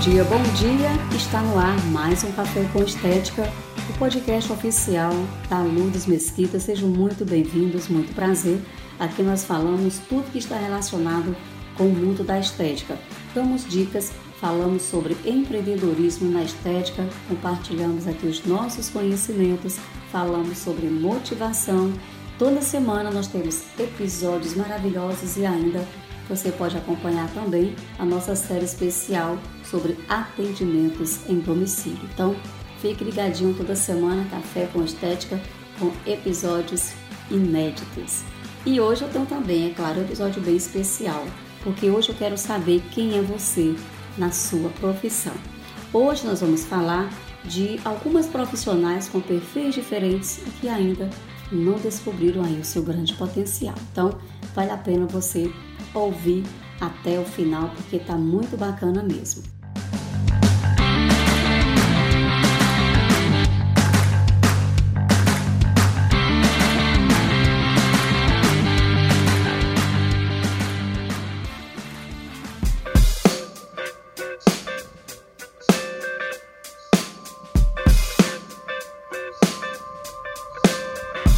dia, bom dia! Está no ar mais um Café com Estética, o podcast oficial da Lourdes Mesquita. Sejam muito bem-vindos, muito prazer. Aqui nós falamos tudo que está relacionado com o mundo da estética. Damos dicas, falamos sobre empreendedorismo na estética, compartilhamos aqui os nossos conhecimentos, falamos sobre motivação. Toda semana nós temos episódios maravilhosos e ainda você pode acompanhar também a nossa série especial sobre atendimentos em domicílio. Então, fique ligadinho toda semana, Café com Estética, com episódios inéditos. E hoje eu tenho também, é claro, um episódio bem especial, porque hoje eu quero saber quem é você na sua profissão. Hoje nós vamos falar de algumas profissionais com perfis diferentes e que ainda não descobriram aí o seu grande potencial. Então, vale a pena você ouvir até o final porque está muito bacana mesmo.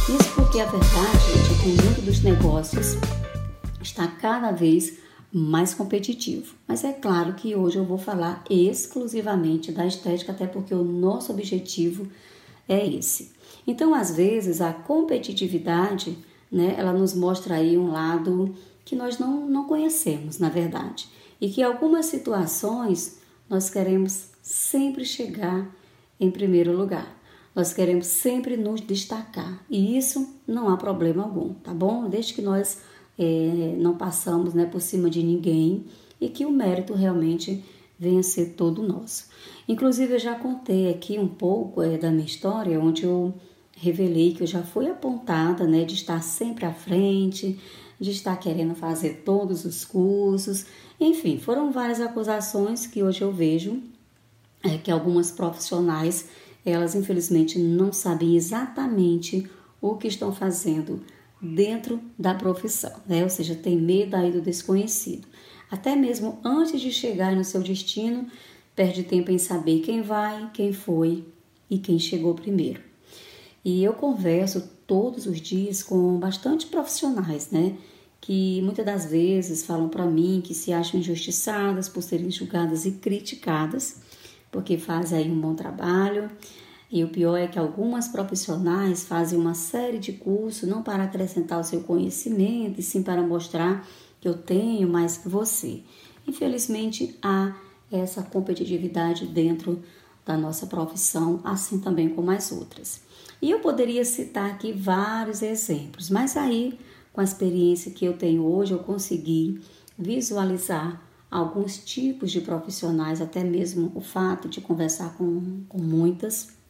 Isso porque a verdade, gente, é o mundo dos negócios cada vez mais competitivo. Mas é claro que hoje eu vou falar exclusivamente da estética, até porque o nosso objetivo é esse. Então, às vezes, a competitividade, né, ela nos mostra aí um lado que nós não, não conhecemos, na verdade. E que algumas situações nós queremos sempre chegar em primeiro lugar. Nós queremos sempre nos destacar. E isso não há problema algum, tá bom? Desde que nós é, não passamos né, por cima de ninguém e que o mérito realmente venha a ser todo nosso. Inclusive, eu já contei aqui um pouco é, da minha história, onde eu revelei que eu já fui apontada né, de estar sempre à frente, de estar querendo fazer todos os cursos, enfim, foram várias acusações que hoje eu vejo é, que algumas profissionais, elas infelizmente não sabem exatamente o que estão fazendo dentro da profissão, né? Ou seja, tem medo aí do desconhecido. Até mesmo antes de chegar no seu destino, perde tempo em saber quem vai, quem foi e quem chegou primeiro. E eu converso todos os dias com bastante profissionais, né? Que muitas das vezes falam para mim que se acham injustiçadas por serem julgadas e criticadas, porque fazem aí um bom trabalho, e o pior é que algumas profissionais fazem uma série de cursos não para acrescentar o seu conhecimento, e sim para mostrar que eu tenho mais que você. Infelizmente, há essa competitividade dentro da nossa profissão, assim também como as outras. E eu poderia citar aqui vários exemplos, mas aí, com a experiência que eu tenho hoje, eu consegui visualizar alguns tipos de profissionais, até mesmo o fato de conversar com, com muitas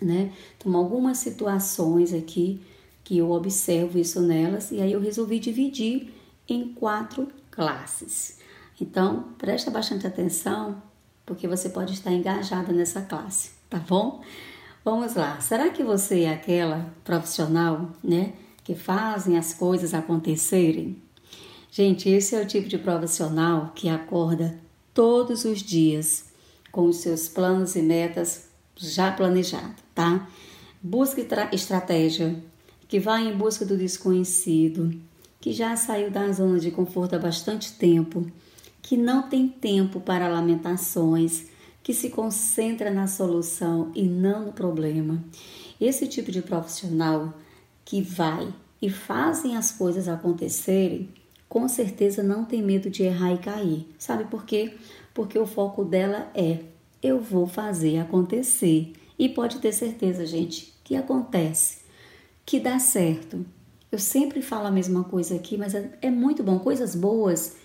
né? Então, algumas situações aqui que eu observo isso nelas e aí eu resolvi dividir em quatro classes. Então, presta bastante atenção, porque você pode estar engajada nessa classe, tá bom? Vamos lá. Será que você é aquela profissional, né, que fazem as coisas acontecerem? Gente, esse é o tipo de profissional que acorda todos os dias com os seus planos e metas já planejado, tá? Busque estratégia, que vai em busca do desconhecido, que já saiu da zona de conforto há bastante tempo, que não tem tempo para lamentações, que se concentra na solução e não no problema. Esse tipo de profissional que vai e fazem as coisas acontecerem, com certeza não tem medo de errar e cair. Sabe por quê? Porque o foco dela é eu vou fazer acontecer. E pode ter certeza, gente, que acontece, que dá certo. Eu sempre falo a mesma coisa aqui, mas é, é muito bom. Coisas boas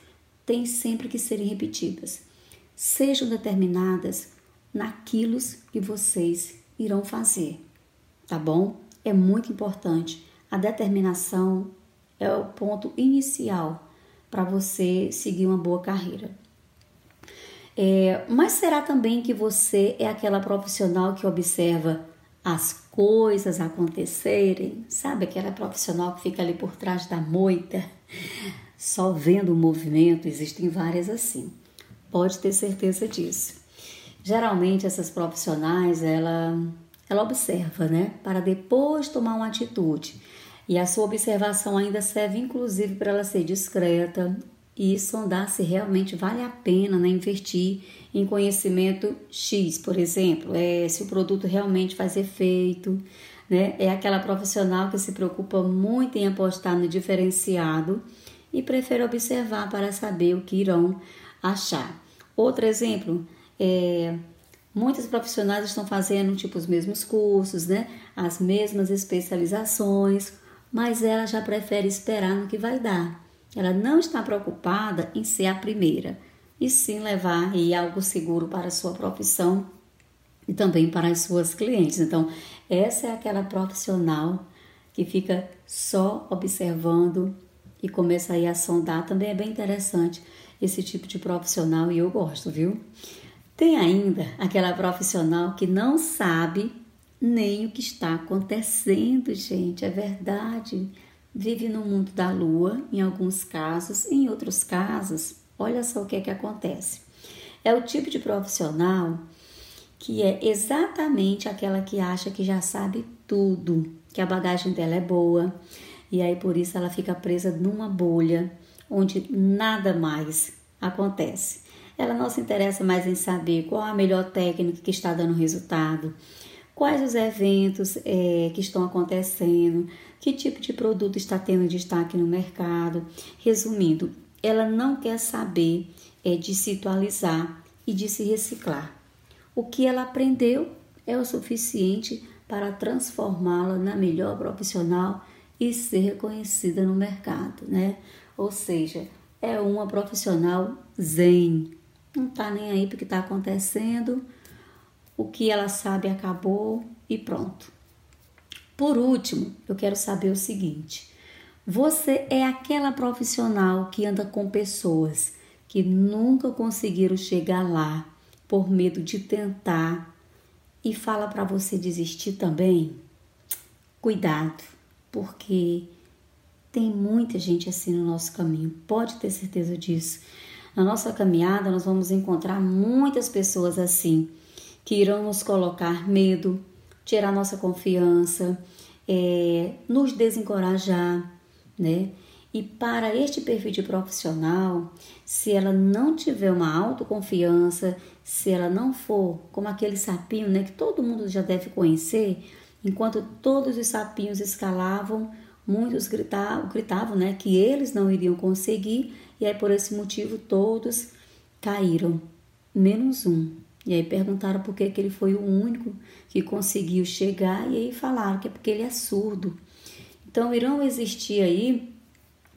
têm sempre que serem repetidas. Sejam determinadas naquilo que vocês irão fazer, tá bom? É muito importante. A determinação é o ponto inicial para você seguir uma boa carreira. É, mas será também que você é aquela profissional que observa as coisas acontecerem? Sabe aquela profissional que fica ali por trás da moita, só vendo o movimento? Existem várias assim. pode ter certeza disso. Geralmente essas profissionais, ela, ela observa, né? Para depois tomar uma atitude. E a sua observação ainda serve inclusive para ela ser discreta e sondar se realmente vale a pena né, investir em conhecimento X, por exemplo, é, se o produto realmente faz efeito, né? É aquela profissional que se preocupa muito em apostar no diferenciado e prefere observar para saber o que irão achar. Outro exemplo é muitos profissionais estão fazendo tipo os mesmos cursos, né? As mesmas especializações, mas ela já prefere esperar no que vai dar. Ela não está preocupada em ser a primeira, e sim levar aí algo seguro para a sua profissão e também para as suas clientes. Então, essa é aquela profissional que fica só observando e começa aí a sondar. Também é bem interessante esse tipo de profissional e eu gosto, viu? Tem ainda aquela profissional que não sabe nem o que está acontecendo, gente, é verdade. Vive no mundo da lua, em alguns casos, em outros casos, olha só o que é que acontece. É o tipo de profissional que é exatamente aquela que acha que já sabe tudo, que a bagagem dela é boa, e aí por isso ela fica presa numa bolha onde nada mais acontece. Ela não se interessa mais em saber qual a melhor técnica que está dando resultado, quais os eventos é, que estão acontecendo, que tipo de produto está tendo destaque no mercado. Resumindo, ela não quer saber é, de se atualizar e de se reciclar. O que ela aprendeu é o suficiente para transformá-la na melhor profissional e ser reconhecida no mercado, né? Ou seja, é uma profissional zen, não tá nem aí porque está acontecendo, o que ela sabe acabou e pronto. Por último, eu quero saber o seguinte: você é aquela profissional que anda com pessoas que nunca conseguiram chegar lá por medo de tentar e fala para você desistir também? Cuidado, porque tem muita gente assim no nosso caminho, pode ter certeza disso. Na nossa caminhada, nós vamos encontrar muitas pessoas assim, que irão nos colocar medo, tirar nossa confiança, é, nos desencorajar, né? E para este perfil de profissional, se ela não tiver uma autoconfiança, se ela não for como aquele sapinho, né, que todo mundo já deve conhecer, enquanto todos os sapinhos escalavam, muitos gritavam, gritavam né, que eles não iriam conseguir, e aí por esse motivo todos caíram, menos um. E aí perguntaram por que, que ele foi o único que conseguiu chegar, e aí falaram que é porque ele é surdo. Então irão existir aí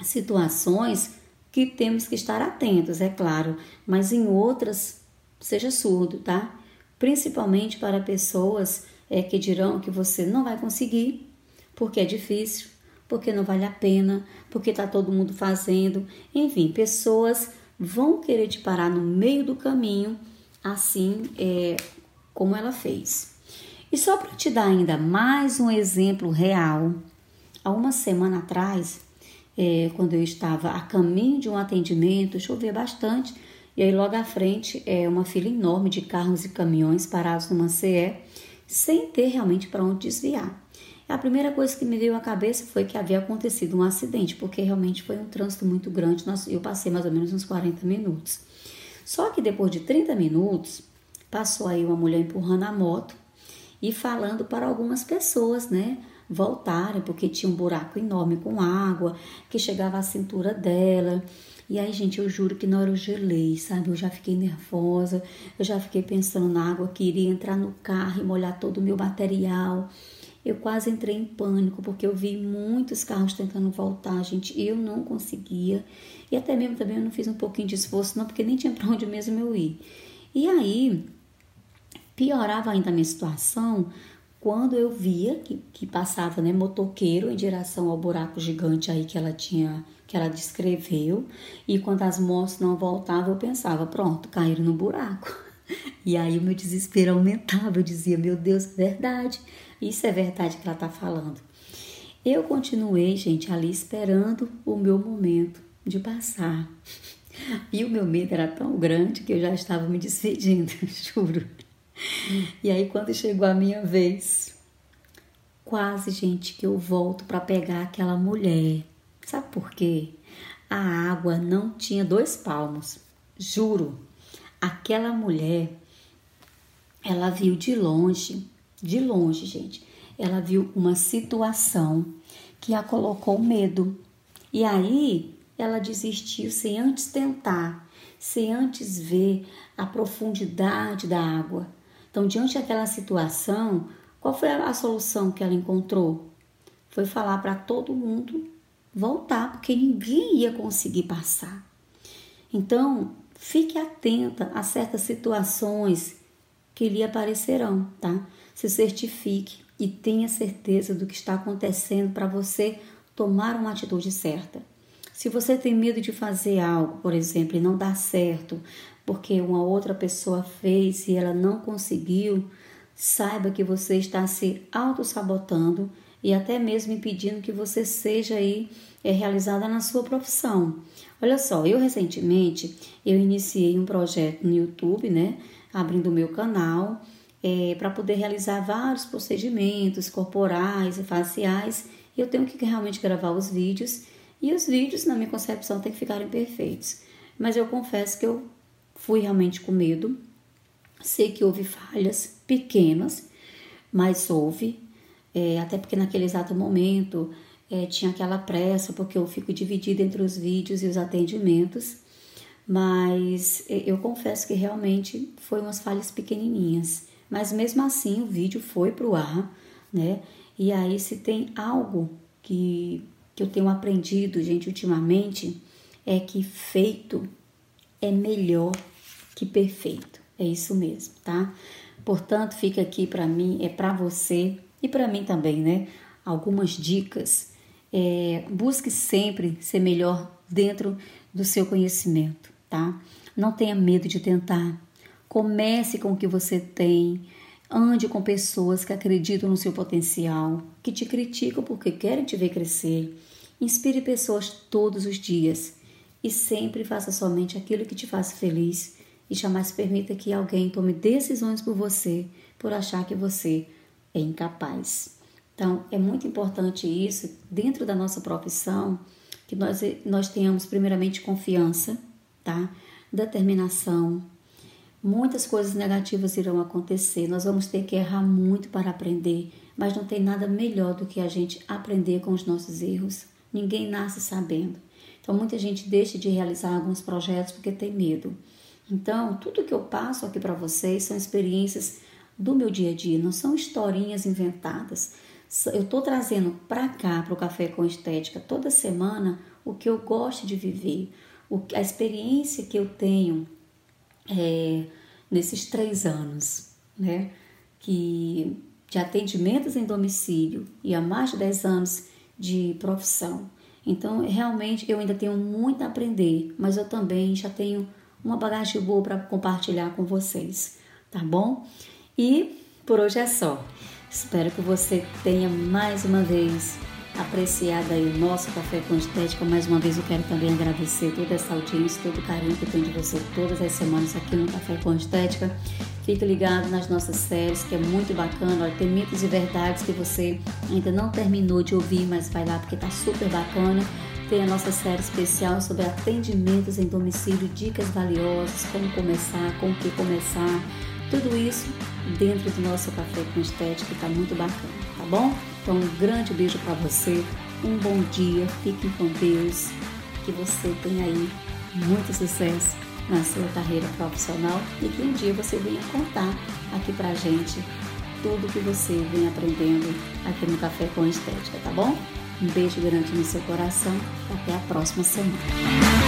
situações que temos que estar atentos, é claro, mas em outras seja surdo, tá? Principalmente para pessoas é, que dirão que você não vai conseguir, porque é difícil, porque não vale a pena, porque está todo mundo fazendo. Enfim, pessoas vão querer te parar no meio do caminho, assim é, como ela fez. E só para te dar ainda mais um exemplo real, há uma semana atrás, é, quando eu estava a caminho de um atendimento, chovia bastante, e aí logo à frente é uma fila enorme de carros e caminhões parados numa CE, sem ter realmente para onde desviar. A primeira coisa que me veio à cabeça foi que havia acontecido um acidente, porque realmente foi um trânsito muito grande. Eu passei mais ou menos uns 40 minutos. Só que depois de 30 minutos, passou aí uma mulher empurrando a moto e falando para algumas pessoas, né? Voltarem, porque tinha um buraco enorme com água que chegava à cintura dela. E aí, gente, eu juro que na hora eu gelei, sabe? Eu já fiquei nervosa, eu já fiquei pensando na água que iria entrar no carro e molhar todo o meu material. Eu quase entrei em pânico porque eu vi muitos carros tentando voltar, gente. Eu não conseguia. E até mesmo também eu não fiz um pouquinho de esforço, não, porque nem tinha para onde mesmo eu ir. E aí, piorava ainda a minha situação quando eu via que, que passava né, motoqueiro em direção ao buraco gigante aí que ela tinha que ela descreveu e quando as motos não voltavam eu pensava pronto caíram no buraco e aí o meu desespero aumentava eu dizia meu Deus é verdade isso é verdade que ela está falando. Eu continuei, gente, ali esperando o meu momento de passar. E o meu medo era tão grande que eu já estava me despedindo, juro. E aí, quando chegou a minha vez, quase, gente, que eu volto para pegar aquela mulher. Sabe por quê? A água não tinha dois palmos. Juro, aquela mulher, ela viu de longe, de longe, gente, ela viu uma situação que a colocou medo. E aí ela desistiu sem antes tentar, sem antes ver a profundidade da água. Então, diante daquela situação, qual foi a solução que ela encontrou? Foi falar para todo mundo voltar, porque ninguém ia conseguir passar. Então, fique atenta a certas situações que lhe aparecerão, tá? Se certifique e tenha certeza do que está acontecendo para você tomar uma atitude certa. Se você tem medo de fazer algo, por exemplo, e não dar certo, porque uma outra pessoa fez e ela não conseguiu, saiba que você está se auto-sabotando e até mesmo impedindo que você seja aí é, realizada na sua profissão. Olha só, eu recentemente eu iniciei um projeto no YouTube, né, abrindo o meu canal é, para poder realizar vários procedimentos corporais e faciais. Eu tenho que realmente gravar os vídeos e os vídeos, na minha concepção, têm que ficarem perfeitos. Mas eu confesso que eu fui realmente com medo. Sei que houve falhas pequenas, mas houve, é, até porque naquele exato momento é, tinha aquela pressa, porque eu fico dividida entre os vídeos e os atendimentos. Mas é, eu confesso que realmente foi umas falhas pequenininhas. Mas mesmo assim o vídeo foi para o ar, né? E aí se tem algo que, que eu tenho aprendido, gente, ultimamente, é que feito é melhor que perfeito. É isso mesmo, tá? Portanto, fica aqui para mim, é para você e para mim também, né? Algumas dicas. É, busque sempre ser melhor dentro do seu conhecimento, tá? Não tenha medo de tentar. Comece com o que você tem. Ande com pessoas que acreditam no seu potencial, que te criticam porque querem te ver crescer. Inspire pessoas todos os dias e sempre faça somente aquilo que te faz feliz e jamais permita que alguém tome decisões por você por achar que você é incapaz. Então, é muito importante isso dentro da nossa profissão que nós, nós tenhamos primeiramente confiança, tá? Determinação, Muitas coisas negativas irão acontecer, nós vamos ter que errar muito para aprender, mas não tem nada melhor do que a gente aprender com os nossos erros. Ninguém nasce sabendo. Então, muita gente deixa de realizar alguns projetos porque tem medo. Então, tudo que eu passo aqui para vocês são experiências do meu dia a dia, não são historinhas inventadas. Eu estou trazendo para cá, para o Café com Estética, toda semana o que eu gosto de viver, a experiência que eu tenho é, nesses três anos, né? Que de atendimentos em domicílio e há mais de 10 anos de profissão. Então, realmente, eu ainda tenho muito a aprender, mas eu também já tenho uma bagagem boa para compartilhar com vocês, tá bom? E por hoje é só. Espero que você tenha mais uma vez apreciado aí o nosso Café com Estética. Mais uma vez eu quero também agradecer toda essa audiência, todo o carinho que tem de você todas as semanas aqui no Café com Estética. Fique ligado nas nossas séries, que é muito bacana. Olha, tem mitos e verdades que você ainda não terminou de ouvir, mas vai lá porque tá super bacana. Tem a nossa série especial sobre atendimentos em domicílio, dicas valiosas, como começar, com o que começar. Tudo isso dentro do nosso Café com Estética, que tá muito bacana, tá bom? Então, um grande beijo para você, um bom dia, fique com Deus, que você tenha aí muito sucesso na sua carreira profissional e que um dia você venha contar aqui pra gente tudo que você vem aprendendo aqui no Café com Estética, tá bom? Um beijo grande no seu coração, até a próxima semana.